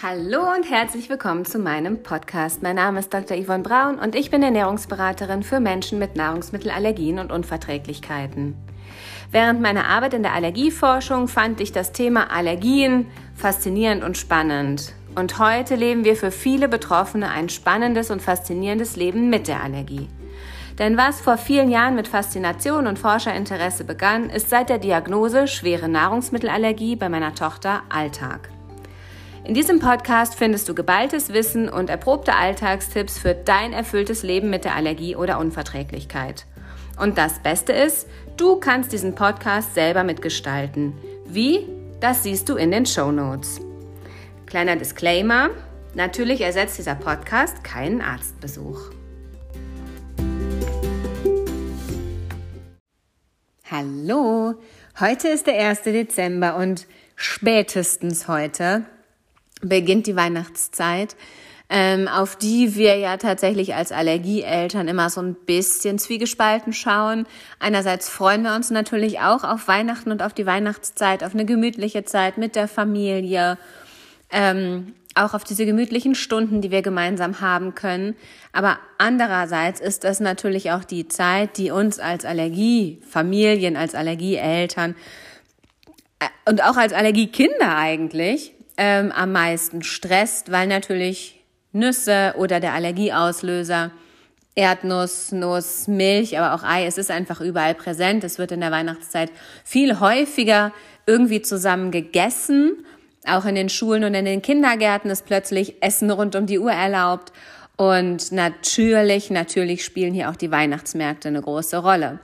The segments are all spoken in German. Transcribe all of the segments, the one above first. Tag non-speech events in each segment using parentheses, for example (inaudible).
Hallo und herzlich willkommen zu meinem Podcast. Mein Name ist Dr. Yvonne Braun und ich bin Ernährungsberaterin für Menschen mit Nahrungsmittelallergien und Unverträglichkeiten. Während meiner Arbeit in der Allergieforschung fand ich das Thema Allergien faszinierend und spannend. Und heute leben wir für viele Betroffene ein spannendes und faszinierendes Leben mit der Allergie. Denn was vor vielen Jahren mit Faszination und Forscherinteresse begann, ist seit der Diagnose schwere Nahrungsmittelallergie bei meiner Tochter Alltag. In diesem Podcast findest du geballtes Wissen und erprobte Alltagstipps für dein erfülltes Leben mit der Allergie oder Unverträglichkeit. Und das Beste ist, du kannst diesen Podcast selber mitgestalten. Wie? Das siehst du in den Show Notes. Kleiner Disclaimer: Natürlich ersetzt dieser Podcast keinen Arztbesuch. Hallo, heute ist der 1. Dezember und spätestens heute beginnt die Weihnachtszeit, ähm, auf die wir ja tatsächlich als Allergieeltern immer so ein bisschen zwiegespalten schauen. Einerseits freuen wir uns natürlich auch auf Weihnachten und auf die Weihnachtszeit, auf eine gemütliche Zeit mit der Familie, ähm, auch auf diese gemütlichen Stunden, die wir gemeinsam haben können. Aber andererseits ist das natürlich auch die Zeit, die uns als Allergiefamilien, als Allergieeltern äh, und auch als Allergiekinder eigentlich ähm, am meisten stresst, weil natürlich Nüsse oder der Allergieauslöser, Erdnuss, Nuss, Milch, aber auch Ei, es ist einfach überall präsent. Es wird in der Weihnachtszeit viel häufiger irgendwie zusammen gegessen. Auch in den Schulen und in den Kindergärten ist plötzlich Essen rund um die Uhr erlaubt. Und natürlich, natürlich spielen hier auch die Weihnachtsmärkte eine große Rolle.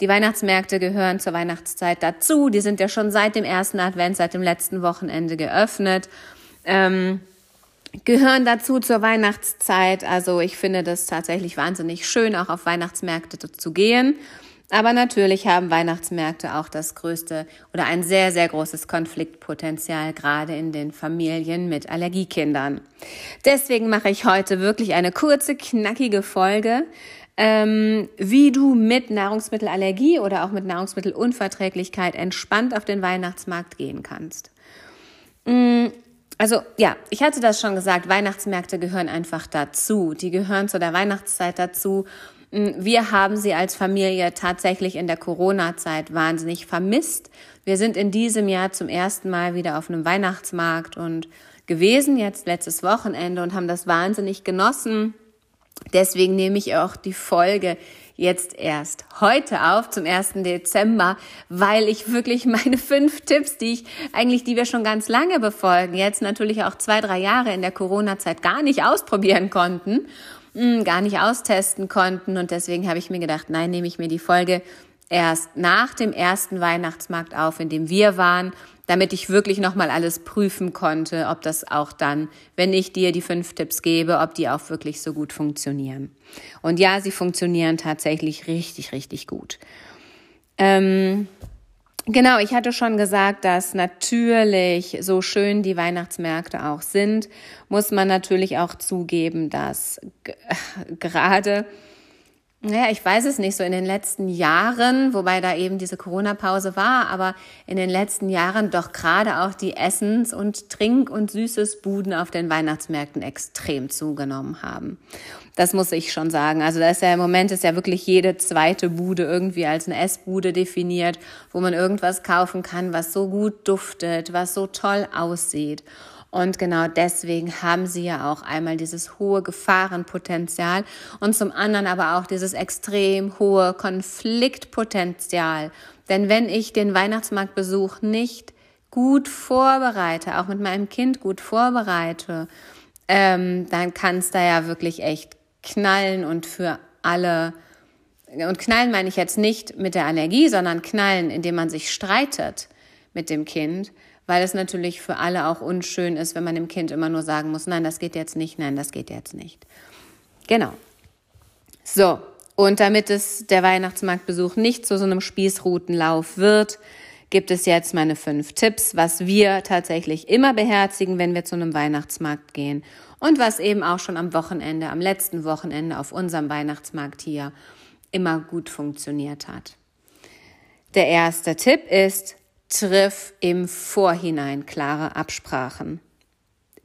Die Weihnachtsmärkte gehören zur Weihnachtszeit dazu. Die sind ja schon seit dem ersten Advent, seit dem letzten Wochenende geöffnet. Ähm, gehören dazu zur Weihnachtszeit. Also ich finde das tatsächlich wahnsinnig schön, auch auf Weihnachtsmärkte zu gehen. Aber natürlich haben Weihnachtsmärkte auch das größte oder ein sehr, sehr großes Konfliktpotenzial, gerade in den Familien mit Allergiekindern. Deswegen mache ich heute wirklich eine kurze, knackige Folge ähm, wie du mit Nahrungsmittelallergie oder auch mit Nahrungsmittelunverträglichkeit entspannt auf den Weihnachtsmarkt gehen kannst. Mm, also ja, ich hatte das schon gesagt, Weihnachtsmärkte gehören einfach dazu. Die gehören zu der Weihnachtszeit dazu. Mm, wir haben sie als Familie tatsächlich in der Corona-Zeit wahnsinnig vermisst. Wir sind in diesem Jahr zum ersten Mal wieder auf einem Weihnachtsmarkt und gewesen, jetzt letztes Wochenende und haben das wahnsinnig genossen. Deswegen nehme ich auch die Folge jetzt erst heute auf, zum 1. Dezember, weil ich wirklich meine fünf Tipps, die ich eigentlich, die wir schon ganz lange befolgen, jetzt natürlich auch zwei, drei Jahre in der Corona-Zeit gar nicht ausprobieren konnten, hm, gar nicht austesten konnten. Und deswegen habe ich mir gedacht, nein, nehme ich mir die Folge erst nach dem ersten Weihnachtsmarkt auf, in dem wir waren damit ich wirklich nochmal alles prüfen konnte, ob das auch dann, wenn ich dir die fünf Tipps gebe, ob die auch wirklich so gut funktionieren. Und ja, sie funktionieren tatsächlich richtig, richtig gut. Ähm, Genau, ich hatte schon gesagt, dass natürlich so schön die Weihnachtsmärkte auch sind, muss man natürlich auch zugeben, dass (laughs) gerade naja, ich weiß es nicht, so in den letzten Jahren, wobei da eben diese Corona-Pause war, aber in den letzten Jahren doch gerade auch die Essens- und Trink- und Süßesbuden auf den Weihnachtsmärkten extrem zugenommen haben. Das muss ich schon sagen. Also da ist ja im Moment ist ja wirklich jede zweite Bude irgendwie als eine Essbude definiert, wo man irgendwas kaufen kann, was so gut duftet, was so toll aussieht. Und genau deswegen haben sie ja auch einmal dieses hohe Gefahrenpotenzial und zum anderen aber auch dieses extrem hohe Konfliktpotenzial. Denn wenn ich den Weihnachtsmarktbesuch nicht gut vorbereite, auch mit meinem Kind gut vorbereite, ähm, dann kann es da ja wirklich echt knallen und für alle und knallen meine ich jetzt nicht mit der Allergie, sondern knallen, indem man sich streitet mit dem Kind weil es natürlich für alle auch unschön ist, wenn man dem Kind immer nur sagen muss, nein, das geht jetzt nicht, nein, das geht jetzt nicht. Genau. So, und damit es der Weihnachtsmarktbesuch nicht zu so einem Spießrutenlauf wird, gibt es jetzt meine fünf Tipps, was wir tatsächlich immer beherzigen, wenn wir zu einem Weihnachtsmarkt gehen und was eben auch schon am Wochenende, am letzten Wochenende auf unserem Weihnachtsmarkt hier immer gut funktioniert hat. Der erste Tipp ist, triff im Vorhinein klare Absprachen.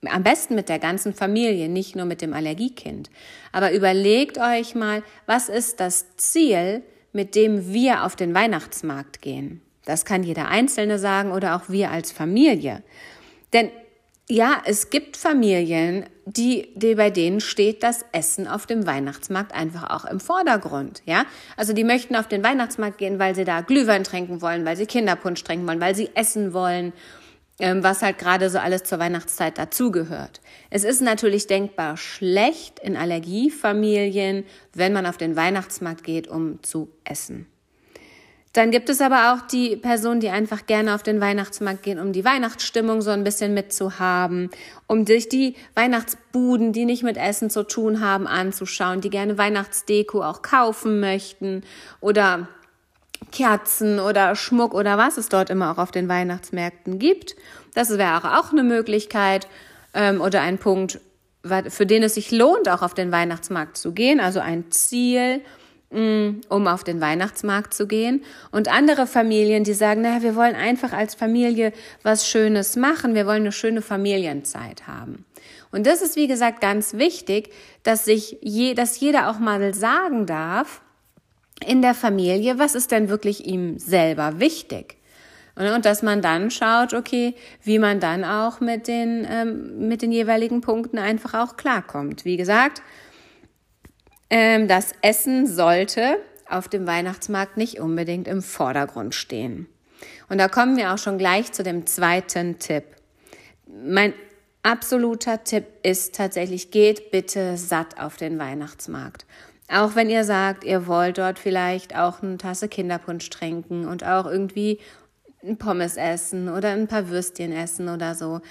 am besten mit der ganzen Familie, nicht nur mit dem Allergiekind. Aber überlegt euch mal, was ist das Ziel, mit dem wir auf den Weihnachtsmarkt gehen? Das kann jeder Einzelne sagen oder auch wir als Familie. Denn ja, es gibt Familien, die, die bei denen steht das Essen auf dem Weihnachtsmarkt einfach auch im Vordergrund. Ja, also die möchten auf den Weihnachtsmarkt gehen, weil sie da Glühwein trinken wollen, weil sie Kinderpunsch trinken wollen, weil sie essen wollen, ähm, was halt gerade so alles zur Weihnachtszeit dazugehört. Es ist natürlich denkbar schlecht in Allergiefamilien, wenn man auf den Weihnachtsmarkt geht, um zu essen. Dann gibt es aber auch die Personen, die einfach gerne auf den Weihnachtsmarkt gehen, um die Weihnachtsstimmung so ein bisschen mitzuhaben, um sich die Weihnachtsbuden, die nicht mit Essen zu tun haben, anzuschauen, die gerne Weihnachtsdeko auch kaufen möchten oder Kerzen oder Schmuck oder was es dort immer auch auf den Weihnachtsmärkten gibt. Das wäre auch eine Möglichkeit ähm, oder ein Punkt, für den es sich lohnt, auch auf den Weihnachtsmarkt zu gehen, also ein Ziel, um auf den Weihnachtsmarkt zu gehen. Und andere Familien, die sagen, naja, wir wollen einfach als Familie was Schönes machen, wir wollen eine schöne Familienzeit haben. Und das ist, wie gesagt, ganz wichtig, dass sich je, dass jeder auch mal sagen darf, in der Familie, was ist denn wirklich ihm selber wichtig? Und dass man dann schaut, okay, wie man dann auch mit den, ähm, mit den jeweiligen Punkten einfach auch klarkommt. Wie gesagt, ähm, das Essen sollte auf dem Weihnachtsmarkt nicht unbedingt im Vordergrund stehen. Und da kommen wir auch schon gleich zu dem zweiten Tipp. Mein absoluter Tipp ist tatsächlich, geht bitte satt auf den Weihnachtsmarkt. Auch wenn ihr sagt, ihr wollt dort vielleicht auch eine Tasse Kinderpunsch trinken und auch irgendwie ein Pommes essen oder ein paar Würstchen essen oder so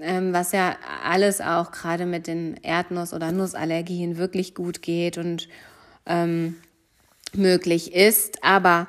ähm, was ja alles auch gerade mit den Erdnuss- oder Nussallergien wirklich gut geht und ähm, möglich ist, aber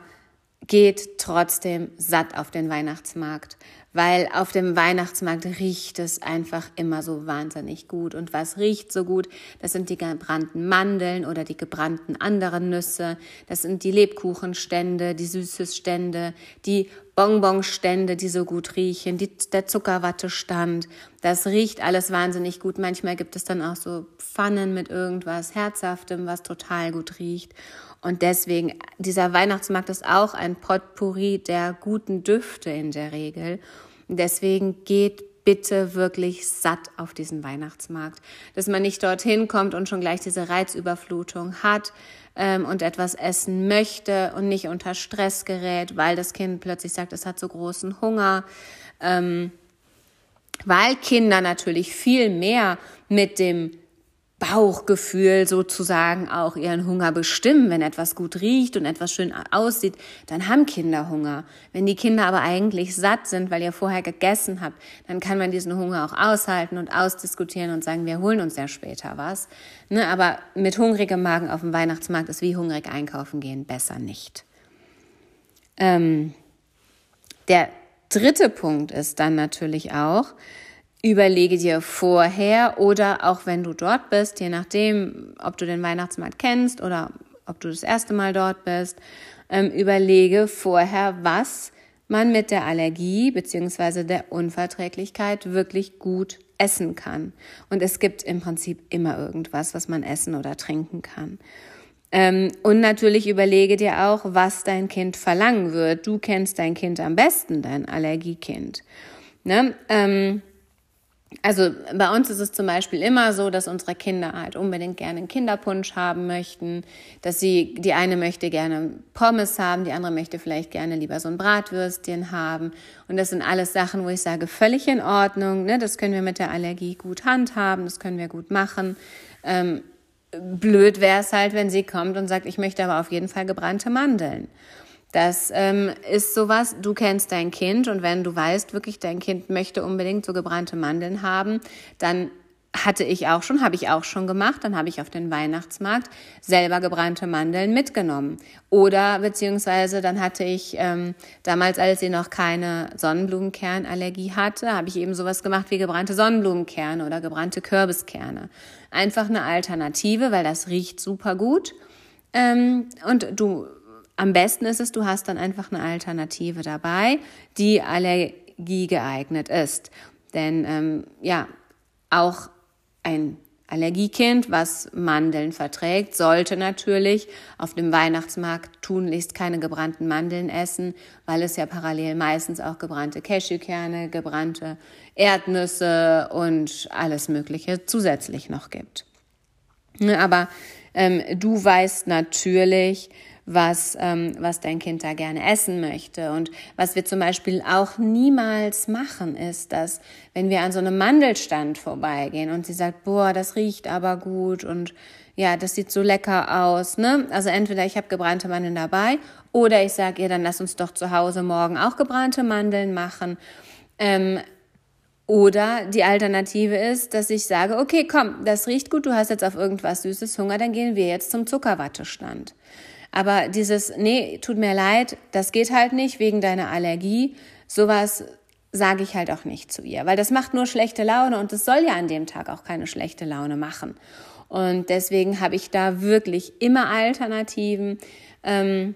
geht trotzdem satt auf den Weihnachtsmarkt weil auf dem Weihnachtsmarkt riecht es einfach immer so wahnsinnig gut. Und was riecht so gut? Das sind die gebrannten Mandeln oder die gebrannten anderen Nüsse. Das sind die Lebkuchenstände, die Süßesstände, die Bonbonstände, die so gut riechen, die, der Zuckerwattestand. Das riecht alles wahnsinnig gut. Manchmal gibt es dann auch so Pfannen mit irgendwas Herzhaftem, was total gut riecht. Und deswegen, dieser Weihnachtsmarkt ist auch ein Potpourri der guten Düfte in der Regel. deswegen geht bitte wirklich satt auf diesen Weihnachtsmarkt. Dass man nicht dorthin kommt und schon gleich diese Reizüberflutung hat ähm, und etwas essen möchte und nicht unter Stress gerät, weil das Kind plötzlich sagt, es hat so großen Hunger. Ähm, weil Kinder natürlich viel mehr mit dem Bauchgefühl sozusagen auch ihren Hunger bestimmen. Wenn etwas gut riecht und etwas schön aussieht, dann haben Kinder Hunger. Wenn die Kinder aber eigentlich satt sind, weil ihr vorher gegessen habt, dann kann man diesen Hunger auch aushalten und ausdiskutieren und sagen, wir holen uns ja später was. Ne, aber mit hungrigem Magen auf dem Weihnachtsmarkt ist wie hungrig einkaufen gehen besser nicht. Ähm, der dritte Punkt ist dann natürlich auch, Überlege dir vorher oder auch wenn du dort bist, je nachdem, ob du den Weihnachtsmarkt kennst oder ob du das erste Mal dort bist, ähm, überlege vorher, was man mit der Allergie beziehungsweise der Unverträglichkeit wirklich gut essen kann. Und es gibt im Prinzip immer irgendwas, was man essen oder trinken kann. Ähm, und natürlich überlege dir auch, was dein Kind verlangen wird. Du kennst dein Kind am besten, dein Allergiekind. Ne? Ähm, also bei uns ist es zum Beispiel immer so, dass unsere Kinder halt unbedingt gerne einen Kinderpunsch haben möchten, dass sie, die eine möchte gerne Pommes haben, die andere möchte vielleicht gerne lieber so ein Bratwürstchen haben. Und das sind alles Sachen, wo ich sage, völlig in Ordnung, ne? das können wir mit der Allergie gut handhaben, das können wir gut machen. Ähm, blöd wäre es halt, wenn sie kommt und sagt, ich möchte aber auf jeden Fall gebrannte Mandeln. Das ähm, ist sowas, du kennst dein Kind und wenn du weißt, wirklich dein Kind möchte unbedingt so gebrannte Mandeln haben, dann hatte ich auch schon, habe ich auch schon gemacht, dann habe ich auf den Weihnachtsmarkt selber gebrannte Mandeln mitgenommen. Oder beziehungsweise dann hatte ich ähm, damals, als sie noch keine Sonnenblumenkernallergie hatte, habe ich eben sowas gemacht wie gebrannte Sonnenblumenkerne oder gebrannte Kürbiskerne. Einfach eine Alternative, weil das riecht super gut. Ähm, und du am besten ist es, du hast dann einfach eine Alternative dabei, die allergiegeeignet ist. Denn ähm, ja, auch ein Allergiekind, was Mandeln verträgt, sollte natürlich auf dem Weihnachtsmarkt tunlichst keine gebrannten Mandeln essen, weil es ja parallel meistens auch gebrannte Cashewkerne, gebrannte Erdnüsse und alles Mögliche zusätzlich noch gibt. Aber ähm, du weißt natürlich, was, ähm, was dein Kind da gerne essen möchte. Und was wir zum Beispiel auch niemals machen, ist, dass wenn wir an so einem Mandelstand vorbeigehen und sie sagt, boah, das riecht aber gut und ja, das sieht so lecker aus. Ne? Also entweder ich habe gebrannte Mandeln dabei oder ich sage ihr, dann lass uns doch zu Hause morgen auch gebrannte Mandeln machen. Ähm, oder die Alternative ist, dass ich sage, okay, komm, das riecht gut, du hast jetzt auf irgendwas Süßes Hunger, dann gehen wir jetzt zum Zuckerwattestand. Aber dieses, nee, tut mir leid, das geht halt nicht wegen deiner Allergie, sowas sage ich halt auch nicht zu ihr, weil das macht nur schlechte Laune und es soll ja an dem Tag auch keine schlechte Laune machen. Und deswegen habe ich da wirklich immer Alternativen. Ähm,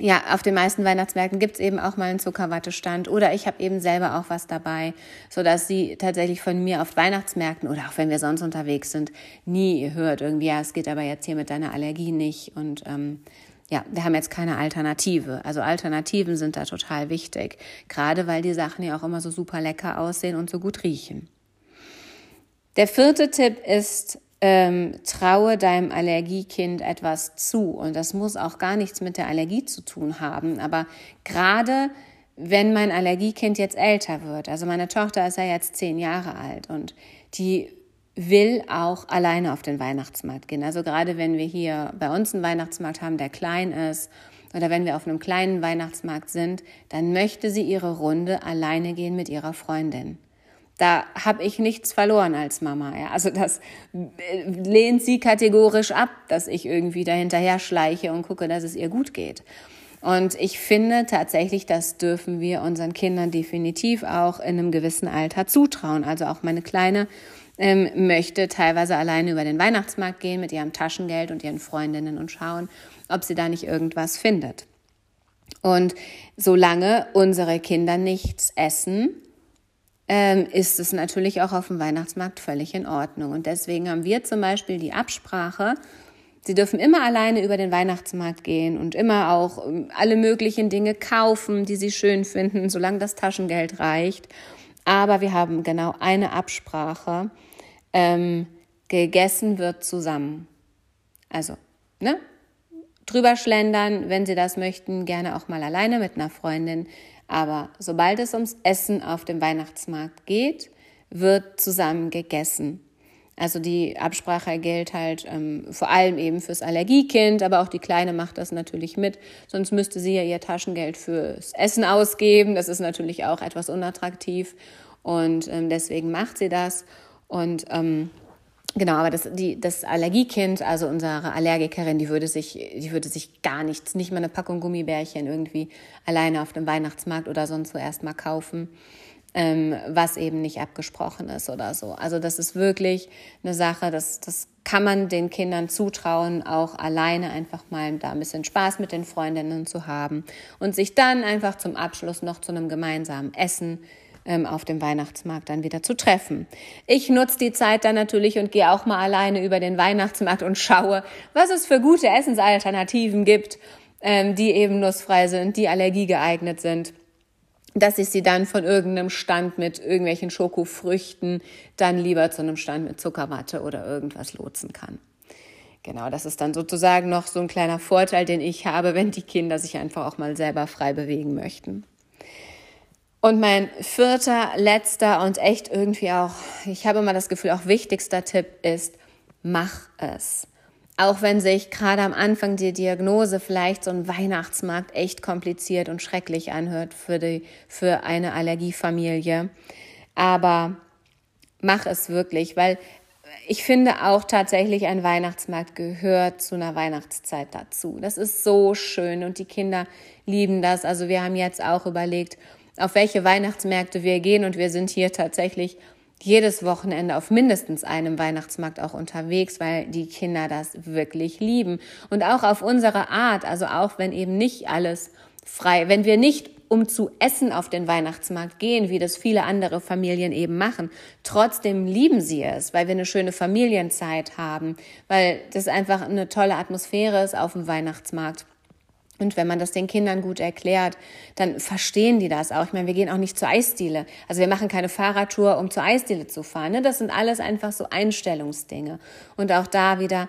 ja, auf den meisten Weihnachtsmärkten gibt's eben auch mal einen Zuckerwattestand oder ich habe eben selber auch was dabei, so dass sie tatsächlich von mir auf Weihnachtsmärkten oder auch wenn wir sonst unterwegs sind, nie hört irgendwie, ja, es geht aber jetzt hier mit deiner Allergie nicht und ähm, ja, wir haben jetzt keine Alternative. Also Alternativen sind da total wichtig, gerade weil die Sachen ja auch immer so super lecker aussehen und so gut riechen. Der vierte Tipp ist, ähm, traue deinem Allergiekind etwas zu. Und das muss auch gar nichts mit der Allergie zu tun haben. Aber gerade wenn mein Allergiekind jetzt älter wird, also meine Tochter ist ja jetzt zehn Jahre alt und die will auch alleine auf den Weihnachtsmarkt gehen. Also gerade wenn wir hier bei uns einen Weihnachtsmarkt haben, der klein ist, oder wenn wir auf einem kleinen Weihnachtsmarkt sind, dann möchte sie ihre Runde alleine gehen mit ihrer Freundin. Da habe ich nichts verloren als Mama. Ja. Also das äh, lehnt sie kategorisch ab, dass ich irgendwie dahinterher schleiche und gucke, dass es ihr gut geht. Und ich finde tatsächlich, das dürfen wir unseren Kindern definitiv auch in einem gewissen Alter zutrauen. Also auch meine Kleine ähm, möchte teilweise alleine über den Weihnachtsmarkt gehen mit ihrem Taschengeld und ihren Freundinnen und schauen, ob sie da nicht irgendwas findet. Und solange unsere Kinder nichts essen, ähm, ist es natürlich auch auf dem Weihnachtsmarkt völlig in Ordnung. Und deswegen haben wir zum Beispiel die Absprache, Sie dürfen immer alleine über den Weihnachtsmarkt gehen und immer auch ähm, alle möglichen Dinge kaufen, die Sie schön finden, solange das Taschengeld reicht. Aber wir haben genau eine Absprache. Ähm, gegessen wird zusammen. Also, ne? Drüber schlendern, wenn Sie das möchten, gerne auch mal alleine mit einer Freundin. Aber sobald es ums Essen auf dem Weihnachtsmarkt geht, wird zusammen gegessen. Also die Absprache gilt halt ähm, vor allem eben fürs Allergiekind, aber auch die Kleine macht das natürlich mit. Sonst müsste sie ja ihr Taschengeld fürs Essen ausgeben. Das ist natürlich auch etwas unattraktiv und ähm, deswegen macht sie das. Und ähm, Genau, aber das, die, das Allergiekind, also unsere Allergikerin, die würde sich, die würde sich gar nichts, nicht mal eine Packung Gummibärchen irgendwie alleine auf dem Weihnachtsmarkt oder sonst wo erstmal kaufen, ähm, was eben nicht abgesprochen ist oder so. Also das ist wirklich eine Sache, das, das kann man den Kindern zutrauen, auch alleine einfach mal da ein bisschen Spaß mit den Freundinnen zu haben und sich dann einfach zum Abschluss noch zu einem gemeinsamen Essen ähm, auf dem Weihnachtsmarkt dann wieder zu treffen. Ich nutze die Zeit dann natürlich und gehe auch mal alleine über den Weihnachtsmarkt und schaue, was es für gute Essensalternativen gibt, ähm, die eben nussfrei sind, die allergiegeeignet sind dass ich sie dann von irgendeinem Stand mit irgendwelchen Schokofrüchten dann lieber zu einem Stand mit Zuckerwatte oder irgendwas lotsen kann. Genau, das ist dann sozusagen noch so ein kleiner Vorteil, den ich habe, wenn die Kinder sich einfach auch mal selber frei bewegen möchten. Und mein vierter, letzter und echt irgendwie auch, ich habe immer das Gefühl, auch wichtigster Tipp ist, mach es. Auch wenn sich gerade am Anfang die Diagnose vielleicht so ein Weihnachtsmarkt echt kompliziert und schrecklich anhört für, die, für eine Allergiefamilie. Aber mach es wirklich, weil ich finde auch tatsächlich, ein Weihnachtsmarkt gehört zu einer Weihnachtszeit dazu. Das ist so schön und die Kinder lieben das. Also wir haben jetzt auch überlegt, auf welche Weihnachtsmärkte wir gehen und wir sind hier tatsächlich jedes Wochenende auf mindestens einem Weihnachtsmarkt auch unterwegs, weil die Kinder das wirklich lieben. Und auch auf unsere Art, also auch wenn eben nicht alles frei, wenn wir nicht um zu essen auf den Weihnachtsmarkt gehen, wie das viele andere Familien eben machen. Trotzdem lieben sie es, weil wir eine schöne Familienzeit haben, weil das einfach eine tolle Atmosphäre ist auf dem Weihnachtsmarkt. Und wenn man das den Kindern gut erklärt, dann verstehen die das auch. Ich meine, wir gehen auch nicht zur Eisdiele. Also wir machen keine Fahrradtour, um zur Eisdiele zu fahren. Ne? Das sind alles einfach so Einstellungsdinge. Und auch da wieder,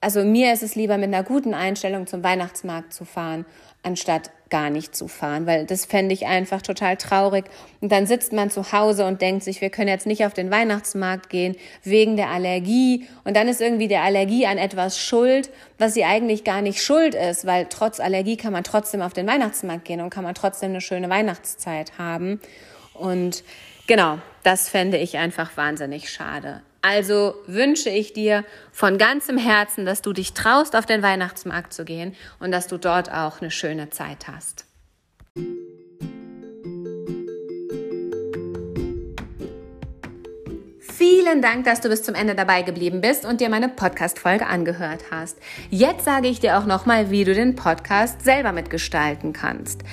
also mir ist es lieber mit einer guten Einstellung zum Weihnachtsmarkt zu fahren, anstatt gar nicht zu fahren, weil das fände ich einfach total traurig. Und dann sitzt man zu Hause und denkt sich, wir können jetzt nicht auf den Weihnachtsmarkt gehen wegen der Allergie. Und dann ist irgendwie der Allergie an etwas schuld, was sie eigentlich gar nicht schuld ist, weil trotz Allergie kann man trotzdem auf den Weihnachtsmarkt gehen und kann man trotzdem eine schöne Weihnachtszeit haben. Und genau, das fände ich einfach wahnsinnig schade. Also wünsche ich dir von ganzem Herzen, dass du dich traust, auf den Weihnachtsmarkt zu gehen und dass du dort auch eine schöne Zeit hast. Vielen Dank, dass du bis zum Ende dabei geblieben bist und dir meine Podcast-Folge angehört hast. Jetzt sage ich dir auch nochmal, wie du den Podcast selber mitgestalten kannst.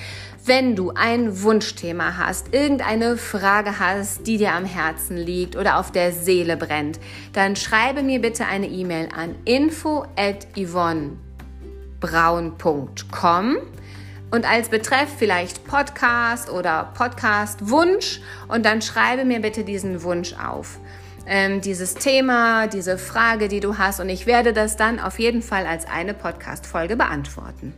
Wenn du ein Wunschthema hast, irgendeine Frage hast, die dir am Herzen liegt oder auf der Seele brennt, dann schreibe mir bitte eine E-Mail an info at yvonnebraun.com und als Betreff vielleicht Podcast oder Podcast Wunsch und dann schreibe mir bitte diesen Wunsch auf. Ähm, dieses Thema, diese Frage, die du hast und ich werde das dann auf jeden Fall als eine Podcast-Folge beantworten.